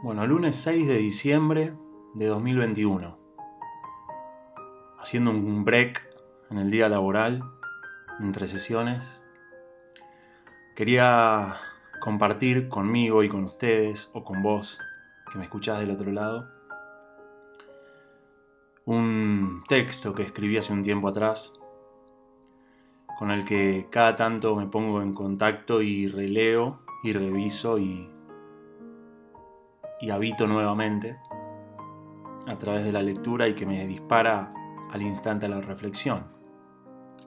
Bueno, lunes 6 de diciembre de 2021. Haciendo un break en el día laboral, entre sesiones. Quería compartir conmigo y con ustedes, o con vos, que me escuchás del otro lado, un texto que escribí hace un tiempo atrás, con el que cada tanto me pongo en contacto y releo y reviso y y habito nuevamente a través de la lectura y que me dispara al instante a la reflexión.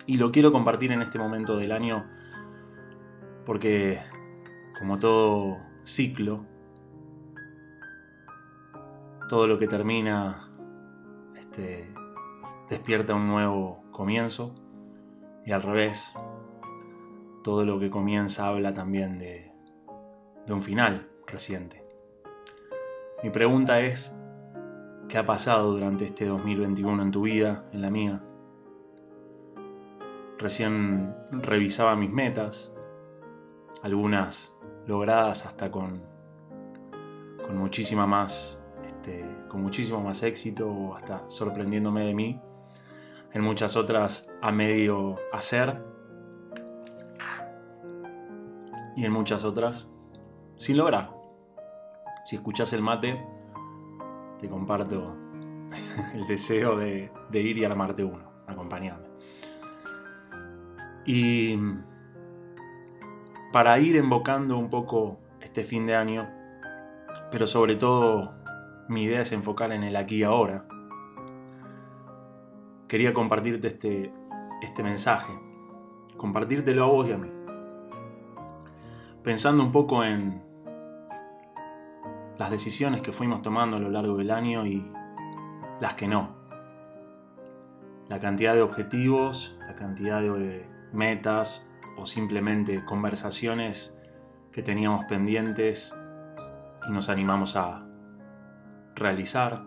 Y lo quiero compartir en este momento del año porque, como todo ciclo, todo lo que termina este, despierta un nuevo comienzo y al revés, todo lo que comienza habla también de, de un final reciente. Mi pregunta es, ¿qué ha pasado durante este 2021 en tu vida, en la mía? Recién revisaba mis metas, algunas logradas hasta con, con muchísima más, este, con muchísimo más éxito o hasta sorprendiéndome de mí. En muchas otras a medio hacer y en muchas otras sin lograr. Si escuchas el mate, te comparto el deseo de, ir y armarte uno. Acompañame. Y para ir invocando un poco este fin de año, pero sobre todo mi idea es enfocar en el aquí y ahora, quería compartirte este, este mensaje, compartírtelo a vos y a mí. Pensando un poco en, las decisiones que fuimos tomando a lo largo del año y las que no. La cantidad de objetivos, la cantidad de metas o simplemente conversaciones que teníamos pendientes y nos animamos a realizar.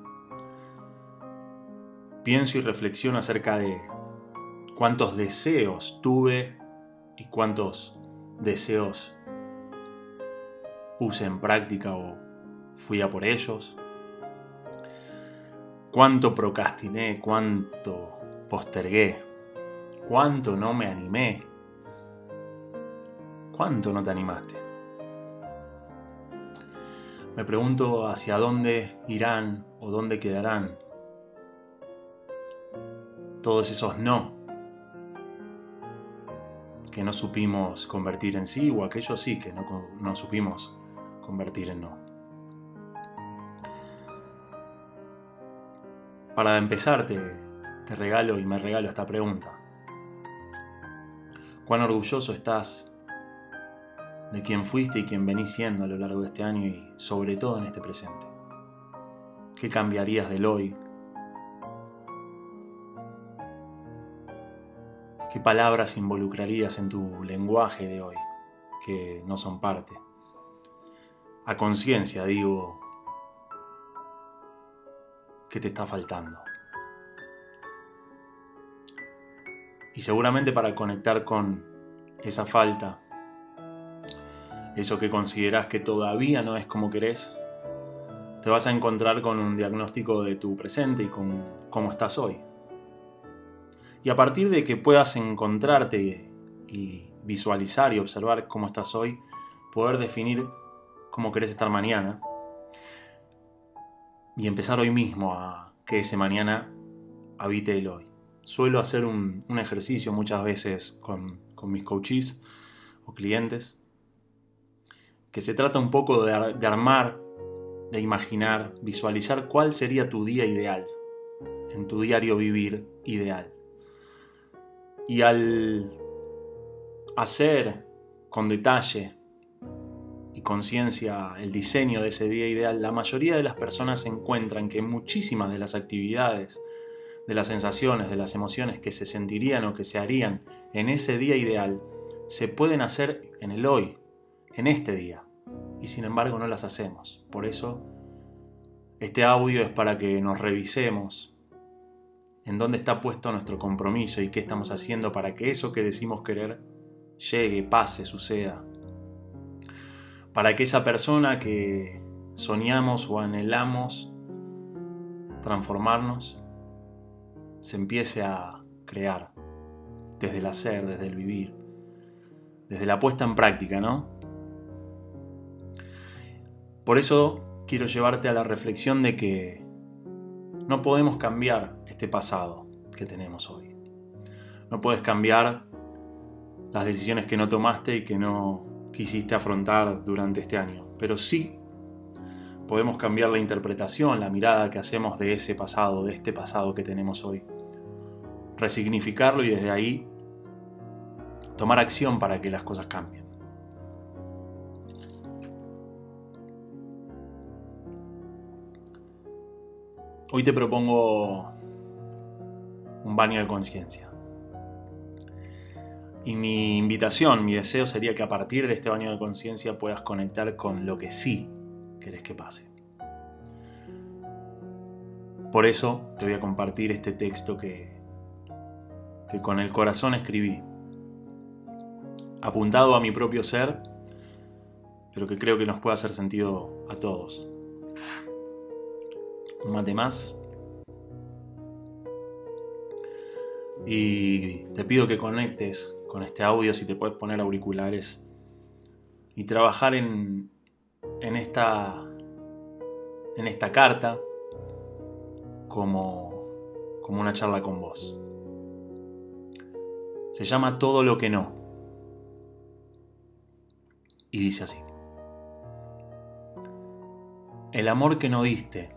Pienso y reflexiono acerca de cuántos deseos tuve y cuántos deseos puse en práctica o fui a por ellos. Cuánto procrastiné, cuánto postergué, cuánto no me animé, cuánto no te animaste. Me pregunto hacia dónde irán o dónde quedarán todos esos no que no supimos convertir en sí o aquellos sí que no, no supimos convertir en no. Para empezar, te, regalo y me regalo esta pregunta. ¿Cuán orgulloso estás de quien fuiste y quien venís siendo a lo largo de este año y sobre todo en este presente? ¿Qué cambiarías del hoy? ¿Qué palabras involucrarías en tu lenguaje de hoy que no son parte? A conciencia, digo, que te está faltando. Y seguramente para conectar con esa falta, eso que consideras que todavía no es como querés, te vas a encontrar con un diagnóstico de tu presente y con cómo estás hoy. Y a partir de que puedas encontrarte y visualizar y observar cómo estás hoy, poder definir cómo querés estar mañana y empezar hoy mismo a que ese mañana habite el hoy. Suelo hacer un, ejercicio muchas veces con, mis coaches o clientes que se trata un poco de, de armar, de imaginar, visualizar cuál sería tu día ideal, en tu diario vivir ideal. Y al hacer con detalle conciencia el diseño de ese día ideal, la mayoría de las personas encuentran que muchísimas de las actividades, de las sensaciones, de las emociones que se sentirían o que se harían en ese día ideal, se pueden hacer en el hoy, en este día. Y sin embargo no las hacemos. Por eso, este audio es para que nos revisemos en dónde está puesto nuestro compromiso y qué estamos haciendo para que eso que decimos querer llegue, pase, suceda, para que esa persona que soñamos o anhelamos transformarnos, se empiece a crear desde el hacer, desde el vivir, desde la puesta en práctica, ¿no? Por eso quiero llevarte a la reflexión de que no podemos cambiar este pasado que tenemos hoy. No puedes cambiar las decisiones que no tomaste y que no quisiste afrontar durante este año, pero sí podemos cambiar la interpretación, la mirada que hacemos de ese pasado, de este pasado que tenemos hoy. Resignificarlo y desde ahí tomar acción para que las cosas cambien. Hoy te propongo un baño de conciencia. Y mi invitación, mi deseo sería que a partir de este baño de conciencia puedas conectar con lo que sí querés que pase. Por eso te voy a compartir este texto que, que con el corazón escribí, apuntado a mi propio ser, pero que creo que nos puede hacer sentido a todos. Un mate más. Y te pido que conectes con este audio, si te puedes poner auriculares y trabajar en, en, esta, en esta carta como, como una charla con vos. Se llama Todo lo que no. Y dice así. El amor que no diste,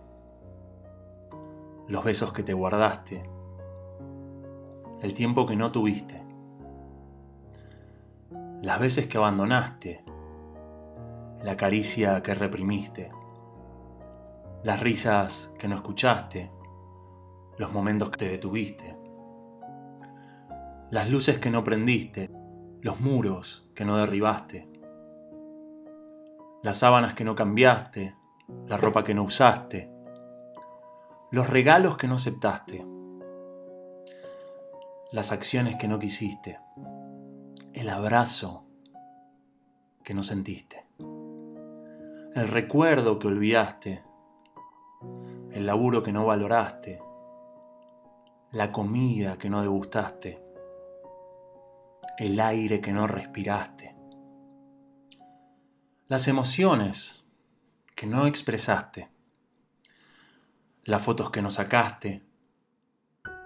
los besos que te guardaste, el tiempo que no tuviste, las veces que abandonaste, la caricia que reprimiste, las risas que no escuchaste, los momentos que te detuviste, las luces que no prendiste, los muros que no derribaste, las sábanas que no cambiaste, la ropa que no usaste, los regalos que no aceptaste, las acciones que no quisiste el abrazo que no sentiste, el recuerdo que olvidaste, el laburo que no valoraste, la comida que no degustaste, el aire que no respiraste, las emociones que no expresaste, las fotos que no sacaste,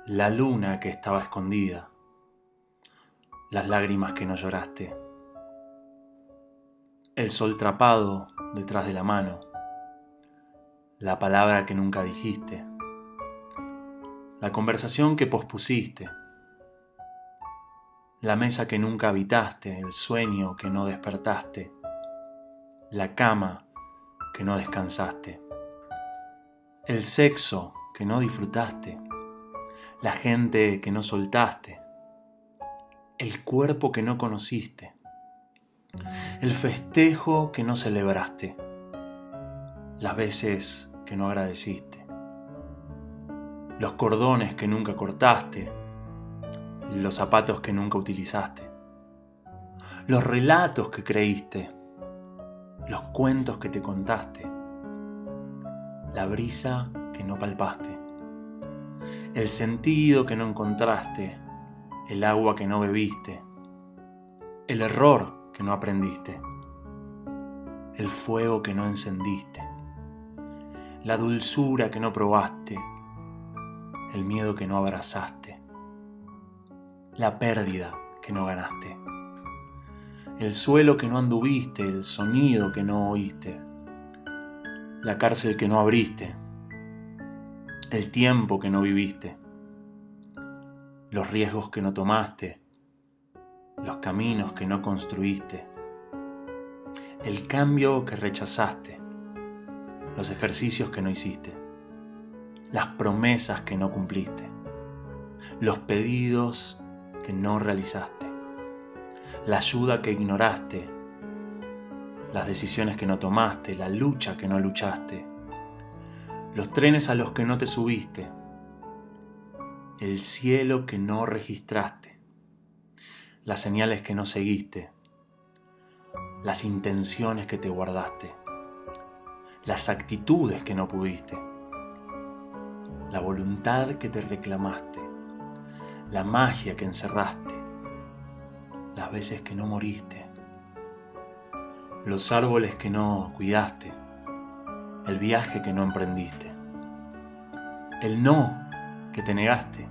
la luna que estaba escondida, las lágrimas que no lloraste, el sol trapado detrás de la mano, la palabra que nunca dijiste, la conversación que pospusiste, la mesa que nunca habitaste, el sueño que no despertaste, la cama que no descansaste, el sexo que no disfrutaste, la gente que no soltaste, el cuerpo que no conociste, el festejo que no celebraste, las veces que no agradeciste, los cordones que nunca cortaste, los zapatos que nunca utilizaste, los relatos que creíste, los cuentos que te contaste, la brisa que no palpaste, el sentido que no encontraste, el agua que no bebiste, el error que no aprendiste, el fuego que no encendiste, la dulzura que no probaste, el miedo que no abrazaste, la pérdida que no ganaste, el suelo que no anduviste, el sonido que no oíste, la cárcel que no abriste, el tiempo que no viviste, los riesgos que no tomaste, los caminos que no construiste, el cambio que rechazaste, los ejercicios que no hiciste, las promesas que no cumpliste, los pedidos que no realizaste, la ayuda que ignoraste, las decisiones que no tomaste, la lucha que no luchaste, los trenes a los que no te subiste, el cielo que no registraste, las señales que no seguiste, las intenciones que te guardaste, las actitudes que no pudiste, la voluntad que te reclamaste, la magia que encerraste, las veces que no moriste, los árboles que no cuidaste, el viaje que no emprendiste, el no que te negaste,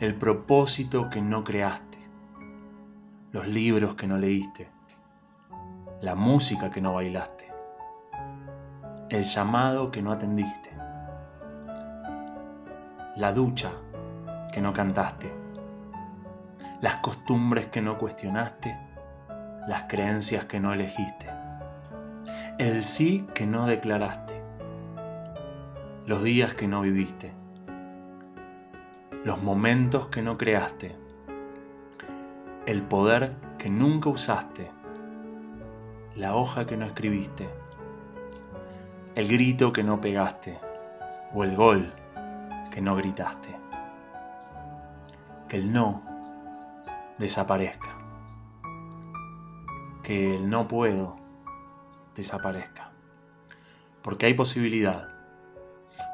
el propósito que no creaste, los libros que no leíste, la música que no bailaste, el llamado que no atendiste, la ducha que no cantaste, las costumbres que no cuestionaste, las creencias que no elegiste, el sí que no declaraste, los días que no viviste, los momentos que no creaste, el poder que nunca usaste, la hoja que no escribiste, el grito que no pegaste o el gol que no gritaste. Que el no desaparezca. Que el no puedo desaparezca. Porque hay posibilidad,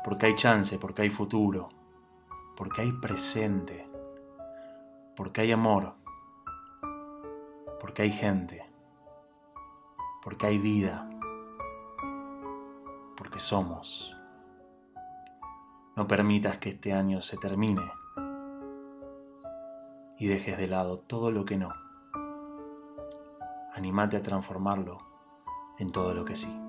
porque hay chance, porque hay futuro, porque hay presente, porque hay amor, porque hay gente, porque hay vida, porque somos. No permitas que este año se termine y dejes de lado todo lo que no. Animate a transformarlo en todo lo que sí.